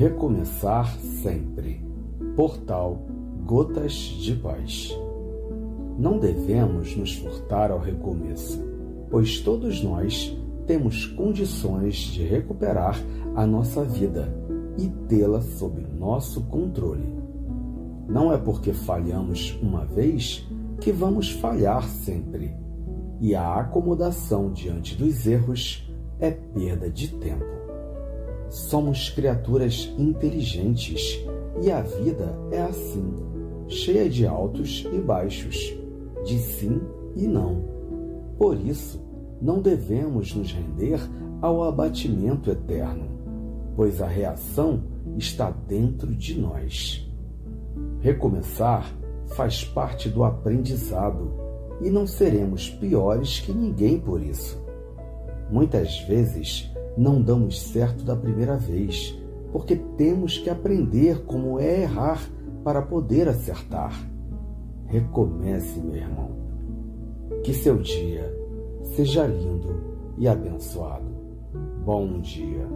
Recomeçar sempre. Portal Gotas de Paz. Não devemos nos furtar ao recomeço, pois todos nós temos condições de recuperar a nossa vida e tê-la sob nosso controle. Não é porque falhamos uma vez que vamos falhar sempre, e a acomodação diante dos erros é perda de tempo. Somos criaturas inteligentes e a vida é assim, cheia de altos e baixos, de sim e não. Por isso, não devemos nos render ao abatimento eterno, pois a reação está dentro de nós. Recomeçar faz parte do aprendizado e não seremos piores que ninguém por isso. Muitas vezes não damos certo da primeira vez, porque temos que aprender como é errar para poder acertar. Recomece, meu irmão. Que seu dia seja lindo e abençoado. Bom dia.